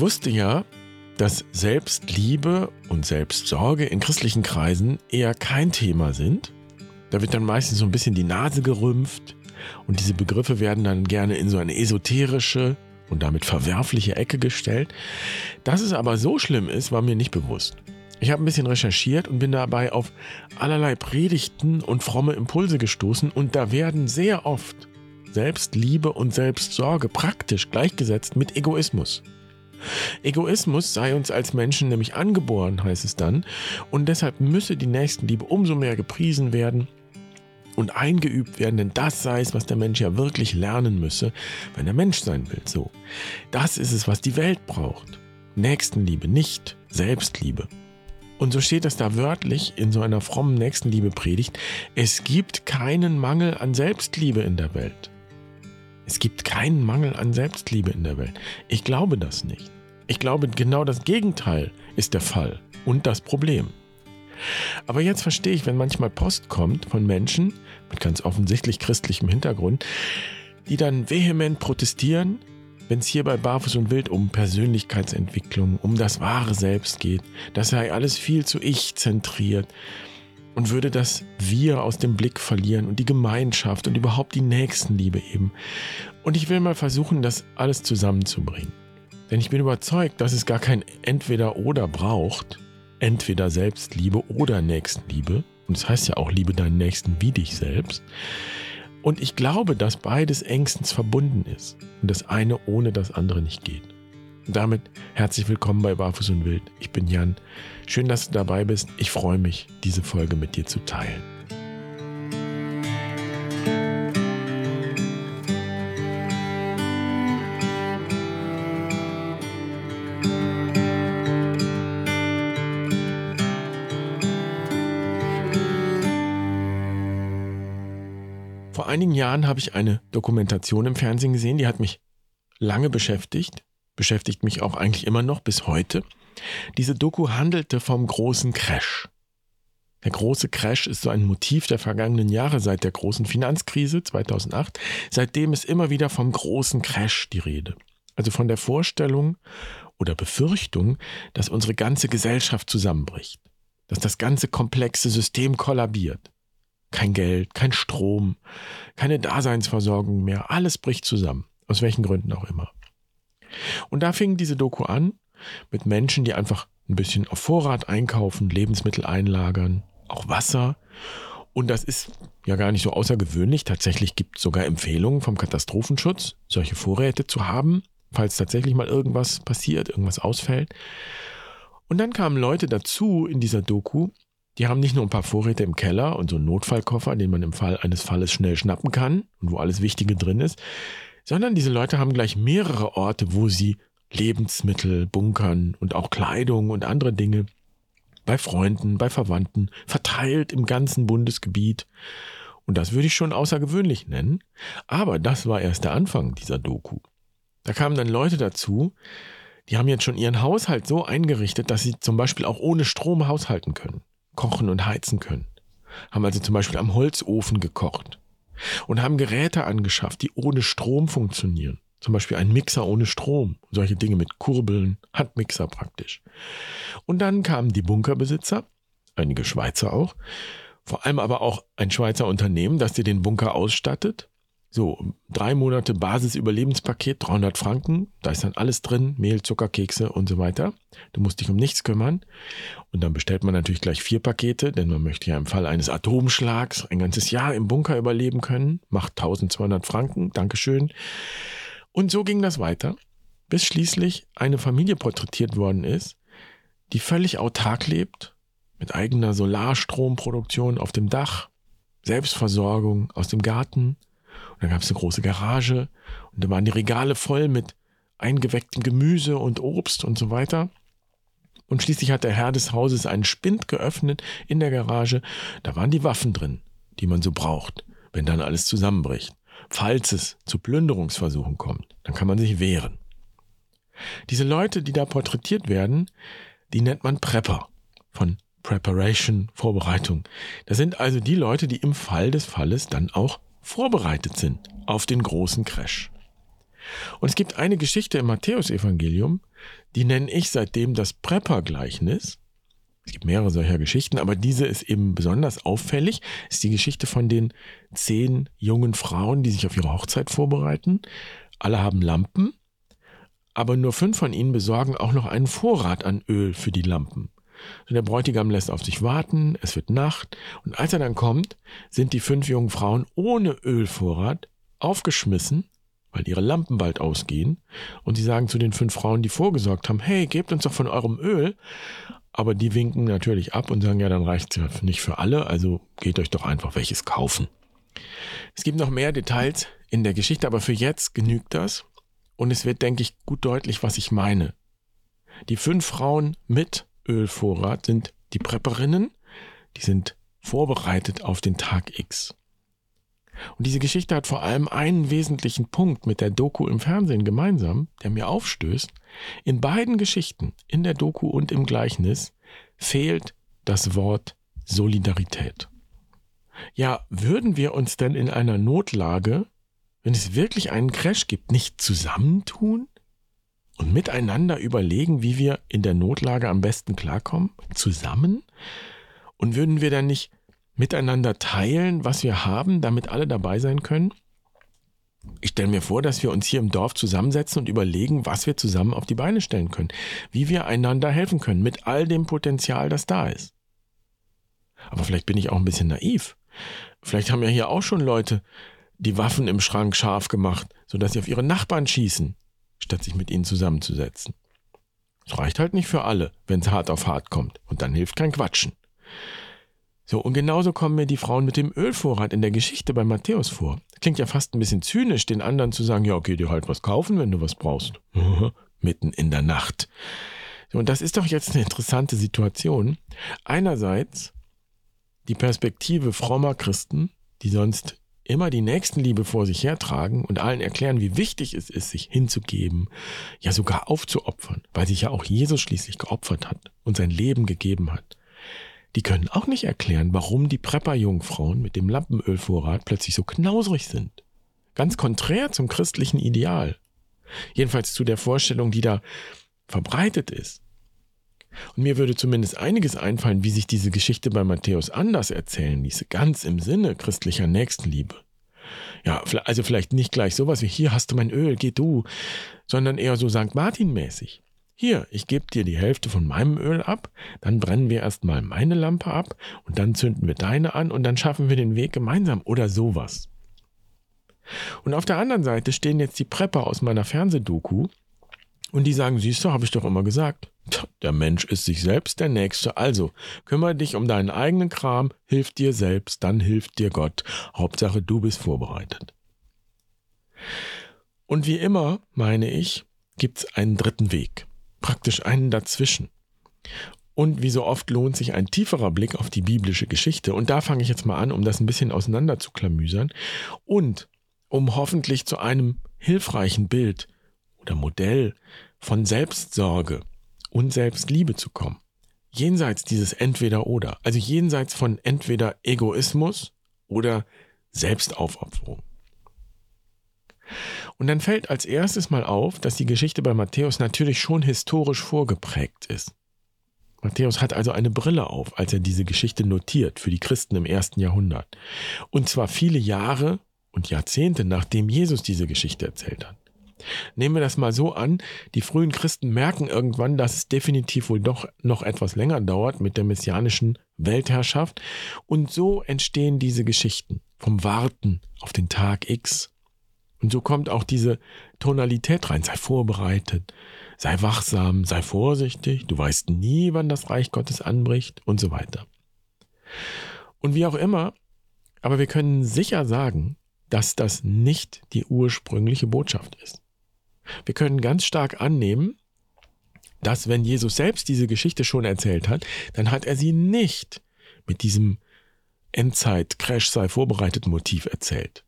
Ich wusste ja, dass Selbstliebe und Selbstsorge in christlichen Kreisen eher kein Thema sind. Da wird dann meistens so ein bisschen die Nase gerümpft und diese Begriffe werden dann gerne in so eine esoterische und damit verwerfliche Ecke gestellt. Dass es aber so schlimm ist, war mir nicht bewusst. Ich habe ein bisschen recherchiert und bin dabei auf allerlei Predigten und fromme Impulse gestoßen und da werden sehr oft Selbstliebe und Selbstsorge praktisch gleichgesetzt mit Egoismus. Egoismus sei uns als Menschen nämlich angeboren, heißt es dann, und deshalb müsse die Nächstenliebe umso mehr gepriesen werden und eingeübt werden, denn das sei es, was der Mensch ja wirklich lernen müsse, wenn er Mensch sein will. So, das ist es, was die Welt braucht. Nächstenliebe, nicht Selbstliebe. Und so steht es da wörtlich in so einer frommen Nächstenliebe-Predigt. Es gibt keinen Mangel an Selbstliebe in der Welt. Es gibt keinen Mangel an Selbstliebe in der Welt. Ich glaube das nicht. Ich glaube, genau das Gegenteil ist der Fall und das Problem. Aber jetzt verstehe ich, wenn manchmal Post kommt von Menschen mit ganz offensichtlich christlichem Hintergrund, die dann vehement protestieren, wenn es hier bei Barfuß und Wild um Persönlichkeitsentwicklung, um das wahre Selbst geht, das sei alles viel zu ich zentriert und würde das Wir aus dem Blick verlieren und die Gemeinschaft und überhaupt die Nächstenliebe eben. Und ich will mal versuchen, das alles zusammenzubringen. Denn ich bin überzeugt, dass es gar kein Entweder-Oder braucht. Entweder Selbstliebe oder Nächstenliebe. Und das heißt ja auch, liebe deinen Nächsten wie dich selbst. Und ich glaube, dass beides engstens verbunden ist und das eine ohne das andere nicht geht. Und damit herzlich willkommen bei Barfuß und Wild. Ich bin Jan. Schön, dass du dabei bist. Ich freue mich, diese Folge mit dir zu teilen. Einigen Jahren habe ich eine Dokumentation im Fernsehen gesehen, die hat mich lange beschäftigt, beschäftigt mich auch eigentlich immer noch bis heute. Diese Doku handelte vom großen Crash. Der große Crash ist so ein Motiv der vergangenen Jahre seit der großen Finanzkrise 2008. Seitdem ist immer wieder vom großen Crash die Rede. Also von der Vorstellung oder Befürchtung, dass unsere ganze Gesellschaft zusammenbricht, dass das ganze komplexe System kollabiert. Kein Geld, kein Strom, keine Daseinsversorgung mehr. Alles bricht zusammen. Aus welchen Gründen auch immer. Und da fing diese Doku an mit Menschen, die einfach ein bisschen auf Vorrat einkaufen, Lebensmittel einlagern, auch Wasser. Und das ist ja gar nicht so außergewöhnlich. Tatsächlich gibt es sogar Empfehlungen vom Katastrophenschutz, solche Vorräte zu haben, falls tatsächlich mal irgendwas passiert, irgendwas ausfällt. Und dann kamen Leute dazu in dieser Doku, die haben nicht nur ein paar Vorräte im Keller und so einen Notfallkoffer, den man im Fall eines Falles schnell schnappen kann und wo alles Wichtige drin ist, sondern diese Leute haben gleich mehrere Orte, wo sie Lebensmittel bunkern und auch Kleidung und andere Dinge bei Freunden, bei Verwandten, verteilt im ganzen Bundesgebiet. Und das würde ich schon außergewöhnlich nennen. Aber das war erst der Anfang dieser Doku. Da kamen dann Leute dazu, die haben jetzt schon ihren Haushalt so eingerichtet, dass sie zum Beispiel auch ohne Strom haushalten können kochen und heizen können. Haben also zum Beispiel am Holzofen gekocht und haben Geräte angeschafft, die ohne Strom funktionieren. Zum Beispiel ein Mixer ohne Strom, solche Dinge mit Kurbeln, Handmixer praktisch. Und dann kamen die Bunkerbesitzer, einige Schweizer auch, vor allem aber auch ein Schweizer Unternehmen, das dir den Bunker ausstattet so, drei Monate Basisüberlebenspaket, 300 Franken, da ist dann alles drin, Mehl, Zucker, Kekse und so weiter. Du musst dich um nichts kümmern. Und dann bestellt man natürlich gleich vier Pakete, denn man möchte ja im Fall eines Atomschlags ein ganzes Jahr im Bunker überleben können. Macht 1200 Franken, Dankeschön. Und so ging das weiter, bis schließlich eine Familie porträtiert worden ist, die völlig autark lebt, mit eigener Solarstromproduktion auf dem Dach, Selbstversorgung aus dem Garten, und dann gab es eine große Garage und da waren die Regale voll mit eingewecktem Gemüse und Obst und so weiter. Und schließlich hat der Herr des Hauses einen Spind geöffnet in der Garage. Da waren die Waffen drin, die man so braucht, wenn dann alles zusammenbricht. Falls es zu Plünderungsversuchen kommt, dann kann man sich wehren. Diese Leute, die da porträtiert werden, die nennt man Prepper von Preparation, Vorbereitung. Das sind also die Leute, die im Fall des Falles dann auch vorbereitet sind auf den großen Crash. Und es gibt eine Geschichte im Matthäusevangelium, die nenne ich seitdem das Prepper-Gleichnis. Es gibt mehrere solcher Geschichten, aber diese ist eben besonders auffällig. Es ist die Geschichte von den zehn jungen Frauen, die sich auf ihre Hochzeit vorbereiten. Alle haben Lampen, aber nur fünf von ihnen besorgen auch noch einen Vorrat an Öl für die Lampen. Der Bräutigam lässt auf sich warten, es wird Nacht, und als er dann kommt, sind die fünf jungen Frauen ohne Ölvorrat aufgeschmissen, weil ihre Lampen bald ausgehen, und sie sagen zu den fünf Frauen, die vorgesorgt haben, hey, gebt uns doch von eurem Öl, aber die winken natürlich ab und sagen, ja, dann reicht es ja nicht für alle, also geht euch doch einfach welches kaufen. Es gibt noch mehr Details in der Geschichte, aber für jetzt genügt das. Und es wird, denke ich, gut deutlich, was ich meine. Die fünf Frauen mit Ölvorrat sind die Prepperinnen, die sind vorbereitet auf den Tag X. Und diese Geschichte hat vor allem einen wesentlichen Punkt mit der Doku im Fernsehen gemeinsam, der mir aufstößt. In beiden Geschichten, in der Doku und im Gleichnis, fehlt das Wort Solidarität. Ja, würden wir uns denn in einer Notlage, wenn es wirklich einen Crash gibt, nicht zusammentun? Und miteinander überlegen, wie wir in der Notlage am besten klarkommen, zusammen? Und würden wir dann nicht miteinander teilen, was wir haben, damit alle dabei sein können? Ich stelle mir vor, dass wir uns hier im Dorf zusammensetzen und überlegen, was wir zusammen auf die Beine stellen können, wie wir einander helfen können, mit all dem Potenzial, das da ist. Aber vielleicht bin ich auch ein bisschen naiv. Vielleicht haben ja hier auch schon Leute die Waffen im Schrank scharf gemacht, sodass sie auf ihre Nachbarn schießen statt sich mit ihnen zusammenzusetzen. Es reicht halt nicht für alle, wenn es hart auf hart kommt. Und dann hilft kein Quatschen. So, und genauso kommen mir die Frauen mit dem Ölvorrat in der Geschichte bei Matthäus vor. Klingt ja fast ein bisschen zynisch, den anderen zu sagen, ja, okay, dir halt was kaufen, wenn du was brauchst. Mitten in der Nacht. So, und das ist doch jetzt eine interessante Situation. Einerseits die Perspektive frommer Christen, die sonst immer die Nächstenliebe vor sich hertragen und allen erklären, wie wichtig es ist, sich hinzugeben, ja sogar aufzuopfern, weil sich ja auch Jesus schließlich geopfert hat und sein Leben gegeben hat. Die können auch nicht erklären, warum die Prepper-Jungfrauen mit dem Lampenölvorrat plötzlich so knausrig sind. Ganz konträr zum christlichen Ideal. Jedenfalls zu der Vorstellung, die da verbreitet ist. Und mir würde zumindest einiges einfallen, wie sich diese Geschichte bei Matthäus anders erzählen ließe, ganz im Sinne christlicher Nächstenliebe. Ja, also vielleicht nicht gleich sowas wie hier hast du mein Öl, geh du, sondern eher so St. Martin mäßig. Hier, ich gebe dir die Hälfte von meinem Öl ab, dann brennen wir erstmal meine Lampe ab und dann zünden wir deine an und dann schaffen wir den Weg gemeinsam oder sowas. Und auf der anderen Seite stehen jetzt die Prepper aus meiner Fernsehdoku und die sagen, siehst du, habe ich doch immer gesagt. Der Mensch ist sich selbst der Nächste. Also, kümmere dich um deinen eigenen Kram, hilf dir selbst, dann hilft dir Gott. Hauptsache, du bist vorbereitet. Und wie immer, meine ich, gibt es einen dritten Weg. Praktisch einen dazwischen. Und wie so oft lohnt sich ein tieferer Blick auf die biblische Geschichte. Und da fange ich jetzt mal an, um das ein bisschen auseinander zu klamüsern. Und um hoffentlich zu einem hilfreichen Bild oder Modell von Selbstsorge und Selbstliebe zu kommen. Jenseits dieses Entweder-Oder, also jenseits von entweder Egoismus oder Selbstaufopferung. Und dann fällt als erstes mal auf, dass die Geschichte bei Matthäus natürlich schon historisch vorgeprägt ist. Matthäus hat also eine Brille auf, als er diese Geschichte notiert für die Christen im ersten Jahrhundert. Und zwar viele Jahre und Jahrzehnte nachdem Jesus diese Geschichte erzählt hat. Nehmen wir das mal so an, die frühen Christen merken irgendwann, dass es definitiv wohl doch noch etwas länger dauert mit der messianischen Weltherrschaft. Und so entstehen diese Geschichten vom Warten auf den Tag X. Und so kommt auch diese Tonalität rein. Sei vorbereitet, sei wachsam, sei vorsichtig, du weißt nie, wann das Reich Gottes anbricht und so weiter. Und wie auch immer, aber wir können sicher sagen, dass das nicht die ursprüngliche Botschaft ist. Wir können ganz stark annehmen, dass wenn Jesus selbst diese Geschichte schon erzählt hat, dann hat er sie nicht mit diesem Endzeit-Crash sei vorbereitet Motiv erzählt.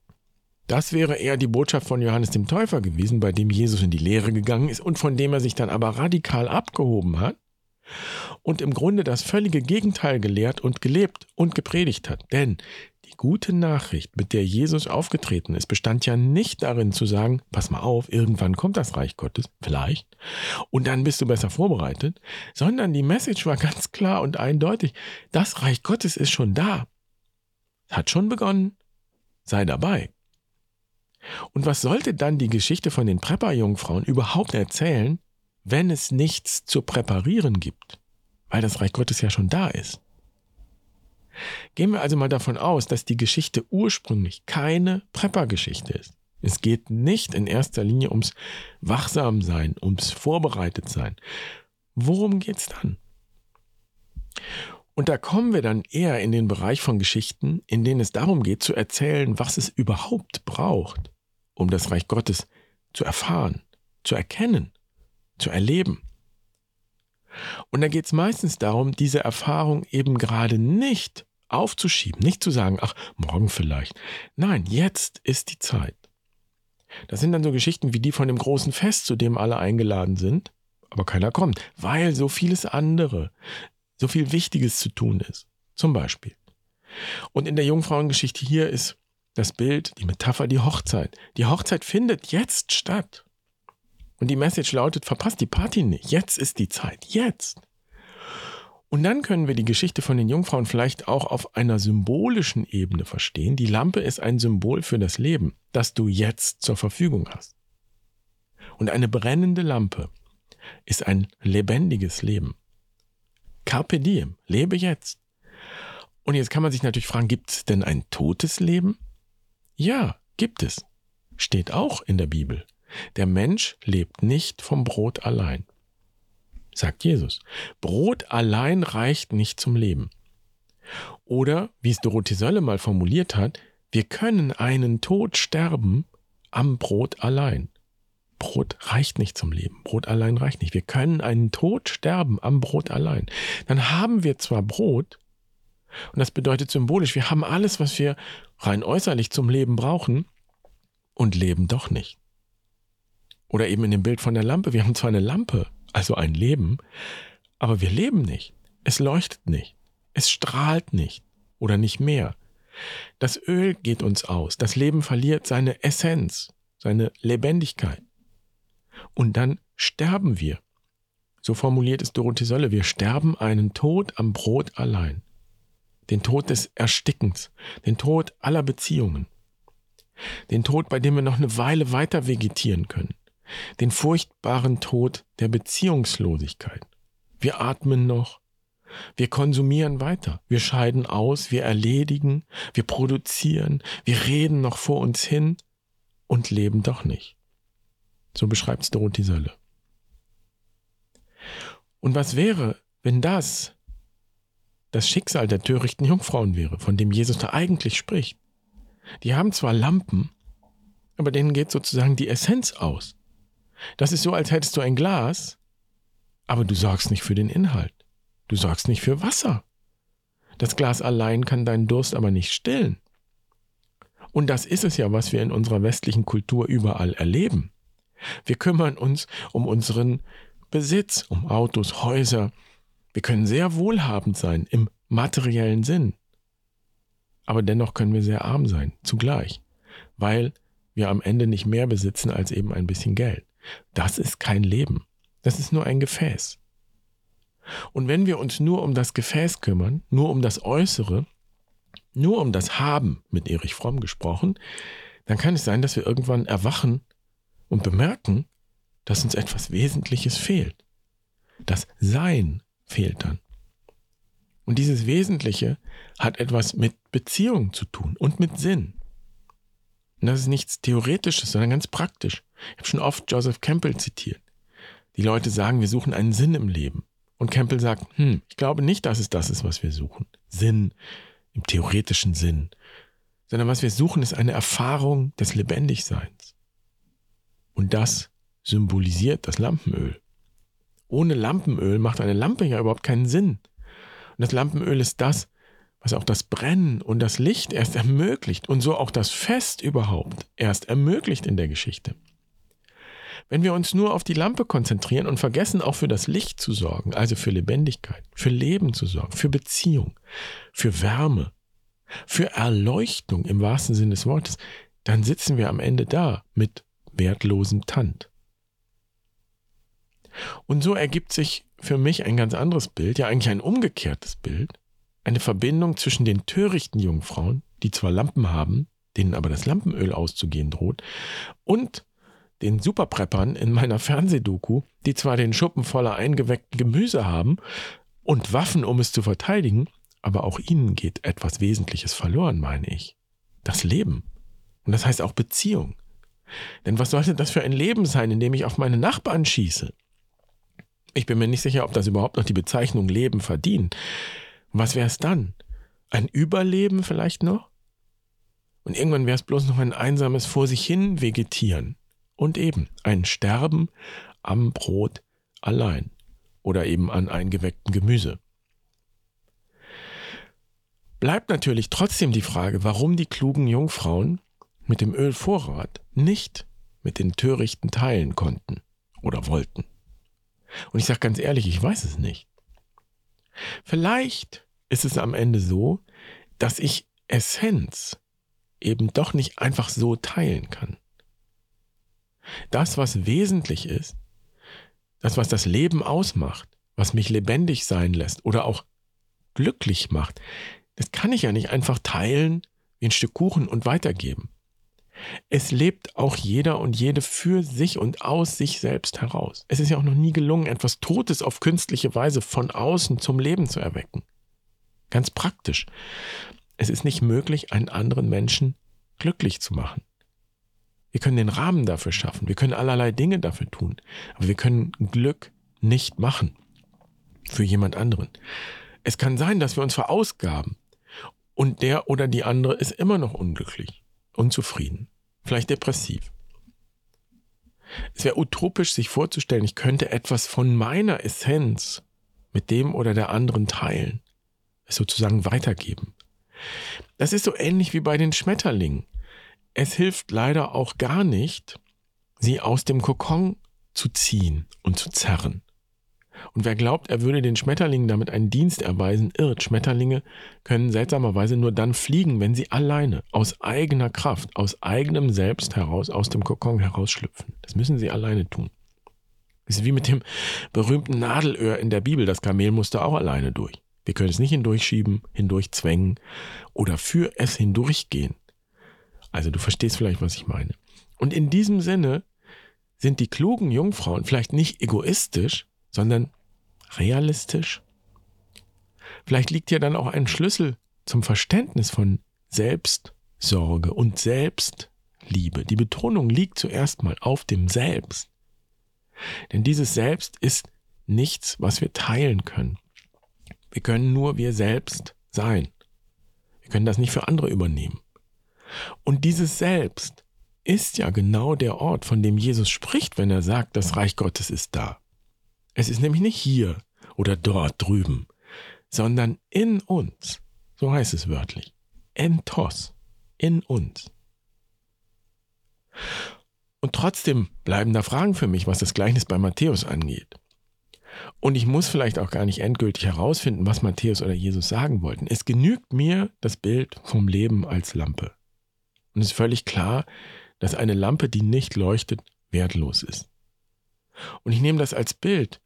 Das wäre eher die Botschaft von Johannes dem Täufer gewesen, bei dem Jesus in die Lehre gegangen ist und von dem er sich dann aber radikal abgehoben hat, und im Grunde das völlige Gegenteil gelehrt und gelebt und gepredigt hat. Denn die gute Nachricht, mit der Jesus aufgetreten ist, bestand ja nicht darin zu sagen, pass mal auf, irgendwann kommt das Reich Gottes, vielleicht, und dann bist du besser vorbereitet, sondern die Message war ganz klar und eindeutig, das Reich Gottes ist schon da, hat schon begonnen, sei dabei. Und was sollte dann die Geschichte von den Prepper-Jungfrauen überhaupt erzählen, wenn es nichts zu präparieren gibt? Weil das Reich Gottes ja schon da ist. Gehen wir also mal davon aus, dass die Geschichte ursprünglich keine Prepper-Geschichte ist. Es geht nicht in erster Linie ums Wachsamsein, ums Vorbereitetsein. Worum geht's dann? Und da kommen wir dann eher in den Bereich von Geschichten, in denen es darum geht zu erzählen, was es überhaupt braucht, um das Reich Gottes zu erfahren, zu erkennen, zu erleben. Und da geht es meistens darum, diese Erfahrung eben gerade nicht aufzuschieben, nicht zu sagen, ach, morgen vielleicht. Nein, jetzt ist die Zeit. Das sind dann so Geschichten wie die von dem großen Fest, zu dem alle eingeladen sind, aber keiner kommt, weil so vieles andere, so viel Wichtiges zu tun ist. Zum Beispiel. Und in der Jungfrauengeschichte hier ist das Bild, die Metapher, die Hochzeit. Die Hochzeit findet jetzt statt. Und die Message lautet, verpasst die Party nicht. Jetzt ist die Zeit. Jetzt. Und dann können wir die Geschichte von den Jungfrauen vielleicht auch auf einer symbolischen Ebene verstehen. Die Lampe ist ein Symbol für das Leben, das du jetzt zur Verfügung hast. Und eine brennende Lampe ist ein lebendiges Leben. Carpe diem, lebe jetzt. Und jetzt kann man sich natürlich fragen, gibt es denn ein totes Leben? Ja, gibt es. Steht auch in der Bibel. Der Mensch lebt nicht vom Brot allein sagt Jesus. Brot allein reicht nicht zum Leben. Oder, wie es Dorothee Sölle mal formuliert hat, wir können einen Tod sterben am Brot allein. Brot reicht nicht zum Leben. Brot allein reicht nicht. Wir können einen Tod sterben am Brot allein. Dann haben wir zwar Brot, und das bedeutet symbolisch, wir haben alles, was wir rein äußerlich zum Leben brauchen, und leben doch nicht. Oder eben in dem Bild von der Lampe, wir haben zwar eine Lampe, also ein Leben, aber wir leben nicht. Es leuchtet nicht. Es strahlt nicht oder nicht mehr. Das Öl geht uns aus. Das Leben verliert seine Essenz, seine Lebendigkeit. Und dann sterben wir. So formuliert es Dorothee Sölle. Wir sterben einen Tod am Brot allein. Den Tod des Erstickens, den Tod aller Beziehungen. Den Tod, bei dem wir noch eine Weile weiter vegetieren können den furchtbaren Tod der Beziehungslosigkeit. Wir atmen noch, wir konsumieren weiter, wir scheiden aus, wir erledigen, wir produzieren, wir reden noch vor uns hin und leben doch nicht. So beschreibt es Dorothee Sölle. Und was wäre, wenn das das Schicksal der törichten Jungfrauen wäre, von dem Jesus da eigentlich spricht? Die haben zwar Lampen, aber denen geht sozusagen die Essenz aus. Das ist so, als hättest du ein Glas, aber du sorgst nicht für den Inhalt. Du sorgst nicht für Wasser. Das Glas allein kann deinen Durst aber nicht stillen. Und das ist es ja, was wir in unserer westlichen Kultur überall erleben. Wir kümmern uns um unseren Besitz, um Autos, Häuser. Wir können sehr wohlhabend sein im materiellen Sinn. Aber dennoch können wir sehr arm sein, zugleich, weil wir am Ende nicht mehr besitzen als eben ein bisschen Geld. Das ist kein Leben. Das ist nur ein Gefäß. Und wenn wir uns nur um das Gefäß kümmern, nur um das Äußere, nur um das Haben, mit Erich Fromm gesprochen, dann kann es sein, dass wir irgendwann erwachen und bemerken, dass uns etwas Wesentliches fehlt. Das Sein fehlt dann. Und dieses Wesentliche hat etwas mit Beziehung zu tun und mit Sinn. Und das ist nichts Theoretisches, sondern ganz praktisch. Ich habe schon oft Joseph Campbell zitiert. Die Leute sagen, wir suchen einen Sinn im Leben. Und Campbell sagt, hm, ich glaube nicht, dass es das ist, was wir suchen. Sinn im theoretischen Sinn. Sondern was wir suchen, ist eine Erfahrung des Lebendigseins. Und das symbolisiert das Lampenöl. Ohne Lampenöl macht eine Lampe ja überhaupt keinen Sinn. Und das Lampenöl ist das, was auch das Brennen und das Licht erst ermöglicht und so auch das Fest überhaupt erst ermöglicht in der Geschichte. Wenn wir uns nur auf die Lampe konzentrieren und vergessen auch für das Licht zu sorgen, also für Lebendigkeit, für Leben zu sorgen, für Beziehung, für Wärme, für Erleuchtung im wahrsten Sinne des Wortes, dann sitzen wir am Ende da mit wertlosem Tand. Und so ergibt sich für mich ein ganz anderes Bild, ja eigentlich ein umgekehrtes Bild, eine Verbindung zwischen den törichten Jungfrauen, die zwar Lampen haben, denen aber das Lampenöl auszugehen droht, und den Superpreppern in meiner Fernsehdoku, die zwar den Schuppen voller eingeweckten Gemüse haben und Waffen, um es zu verteidigen, aber auch ihnen geht etwas Wesentliches verloren, meine ich. Das Leben. Und das heißt auch Beziehung. Denn was sollte das für ein Leben sein, in dem ich auf meine Nachbarn schieße? Ich bin mir nicht sicher, ob das überhaupt noch die Bezeichnung Leben verdient. Was wäre es dann? Ein Überleben vielleicht noch? Und irgendwann wäre es bloß noch ein einsames Vor sich hin vegetieren. Und eben ein Sterben am Brot allein. Oder eben an eingewecktem Gemüse. Bleibt natürlich trotzdem die Frage, warum die klugen Jungfrauen mit dem Ölvorrat nicht mit den törichten teilen konnten oder wollten. Und ich sage ganz ehrlich, ich weiß es nicht. Vielleicht ist es am Ende so, dass ich Essenz eben doch nicht einfach so teilen kann. Das, was wesentlich ist, das, was das Leben ausmacht, was mich lebendig sein lässt oder auch glücklich macht, das kann ich ja nicht einfach teilen wie ein Stück Kuchen und weitergeben. Es lebt auch jeder und jede für sich und aus sich selbst heraus. Es ist ja auch noch nie gelungen, etwas Totes auf künstliche Weise von außen zum Leben zu erwecken. Ganz praktisch. Es ist nicht möglich, einen anderen Menschen glücklich zu machen. Wir können den Rahmen dafür schaffen, wir können allerlei Dinge dafür tun, aber wir können Glück nicht machen für jemand anderen. Es kann sein, dass wir uns verausgaben und der oder die andere ist immer noch unglücklich unzufrieden, vielleicht depressiv. Es wäre utopisch, sich vorzustellen, ich könnte etwas von meiner Essenz mit dem oder der anderen teilen, es sozusagen weitergeben. Das ist so ähnlich wie bei den Schmetterlingen. Es hilft leider auch gar nicht, sie aus dem Kokon zu ziehen und zu zerren. Und wer glaubt, er würde den Schmetterlingen damit einen Dienst erweisen, irrt. Schmetterlinge können seltsamerweise nur dann fliegen, wenn sie alleine, aus eigener Kraft, aus eigenem Selbst heraus, aus dem Kokon herausschlüpfen. Das müssen sie alleine tun. Das ist wie mit dem berühmten Nadelöhr in der Bibel. Das Kamel musste auch alleine durch. Wir können es nicht hindurchschieben, hindurchzwängen oder für es hindurchgehen. Also du verstehst vielleicht, was ich meine. Und in diesem Sinne sind die klugen Jungfrauen vielleicht nicht egoistisch, sondern realistisch. Vielleicht liegt ja dann auch ein Schlüssel zum Verständnis von Selbstsorge und Selbstliebe. Die Betonung liegt zuerst mal auf dem Selbst. Denn dieses Selbst ist nichts, was wir teilen können. Wir können nur wir selbst sein. Wir können das nicht für andere übernehmen. Und dieses Selbst ist ja genau der Ort, von dem Jesus spricht, wenn er sagt, das Reich Gottes ist da. Es ist nämlich nicht hier oder dort drüben, sondern in uns. So heißt es wörtlich. Entos. In uns. Und trotzdem bleiben da Fragen für mich, was das Gleichnis bei Matthäus angeht. Und ich muss vielleicht auch gar nicht endgültig herausfinden, was Matthäus oder Jesus sagen wollten. Es genügt mir das Bild vom Leben als Lampe. Und es ist völlig klar, dass eine Lampe, die nicht leuchtet, wertlos ist. Und ich nehme das als Bild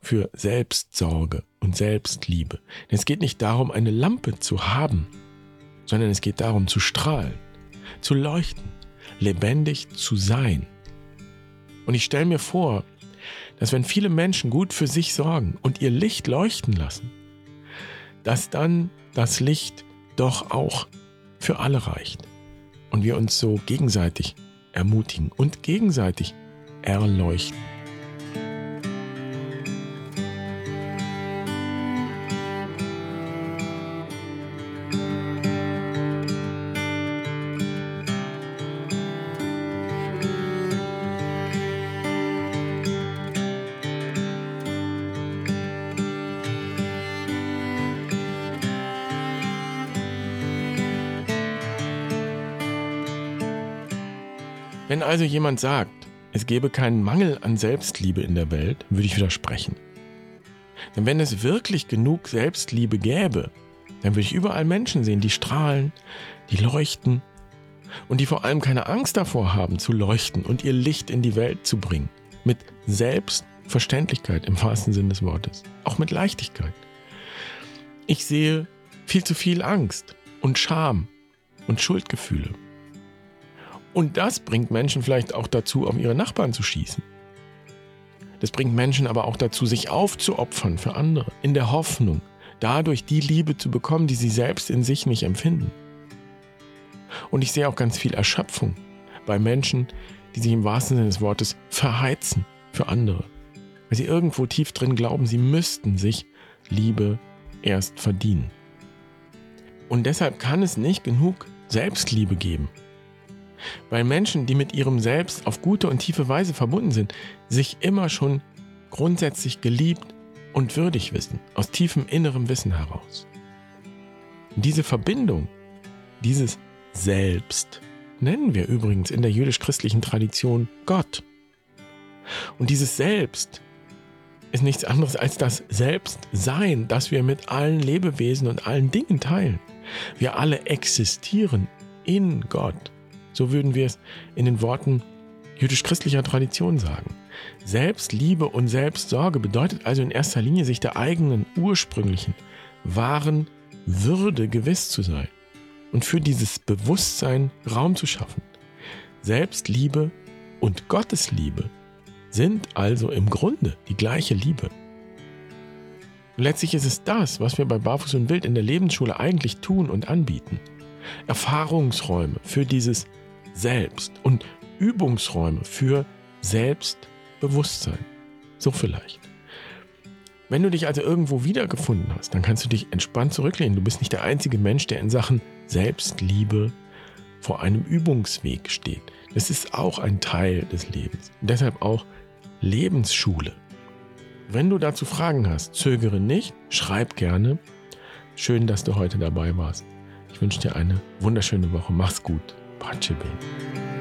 für Selbstsorge und Selbstliebe. Denn es geht nicht darum, eine Lampe zu haben, sondern es geht darum, zu strahlen, zu leuchten, lebendig zu sein. Und ich stelle mir vor, dass wenn viele Menschen gut für sich sorgen und ihr Licht leuchten lassen, dass dann das Licht doch auch für alle reicht und wir uns so gegenseitig ermutigen und gegenseitig erleuchten. Also jemand sagt, es gäbe keinen Mangel an Selbstliebe in der Welt, würde ich widersprechen. Denn wenn es wirklich genug Selbstliebe gäbe, dann würde ich überall Menschen sehen, die strahlen, die leuchten und die vor allem keine Angst davor haben zu leuchten und ihr Licht in die Welt zu bringen. Mit Selbstverständlichkeit im wahrsten Sinne des Wortes. Auch mit Leichtigkeit. Ich sehe viel zu viel Angst und Scham und Schuldgefühle. Und das bringt Menschen vielleicht auch dazu, auf ihre Nachbarn zu schießen. Das bringt Menschen aber auch dazu, sich aufzuopfern für andere, in der Hoffnung, dadurch die Liebe zu bekommen, die sie selbst in sich nicht empfinden. Und ich sehe auch ganz viel Erschöpfung bei Menschen, die sich im wahrsten Sinne des Wortes verheizen für andere. Weil sie irgendwo tief drin glauben, sie müssten sich Liebe erst verdienen. Und deshalb kann es nicht genug Selbstliebe geben. Weil Menschen, die mit ihrem Selbst auf gute und tiefe Weise verbunden sind, sich immer schon grundsätzlich geliebt und würdig wissen, aus tiefem innerem Wissen heraus. diese Verbindung, dieses Selbst, nennen wir übrigens in der jüdisch-christlichen Tradition Gott. Und dieses Selbst ist nichts anderes als das Selbstsein, das wir mit allen Lebewesen und allen Dingen teilen. Wir alle existieren in Gott. So würden wir es in den Worten jüdisch-christlicher Tradition sagen. Selbstliebe und Selbstsorge bedeutet also in erster Linie, sich der eigenen ursprünglichen, wahren Würde gewiss zu sein und für dieses Bewusstsein Raum zu schaffen. Selbstliebe und Gottesliebe sind also im Grunde die gleiche Liebe. Letztlich ist es das, was wir bei Barfuß und Wild in der Lebensschule eigentlich tun und anbieten. Erfahrungsräume für dieses Selbst und Übungsräume für Selbstbewusstsein. So vielleicht. Wenn du dich also irgendwo wiedergefunden hast, dann kannst du dich entspannt zurücklehnen. Du bist nicht der einzige Mensch, der in Sachen Selbstliebe vor einem Übungsweg steht. Das ist auch ein Teil des Lebens. Und deshalb auch Lebensschule. Wenn du dazu Fragen hast, zögere nicht, schreib gerne. Schön, dass du heute dabei warst. Ich wünsche dir eine wunderschöne Woche. Mach's gut. parça benim.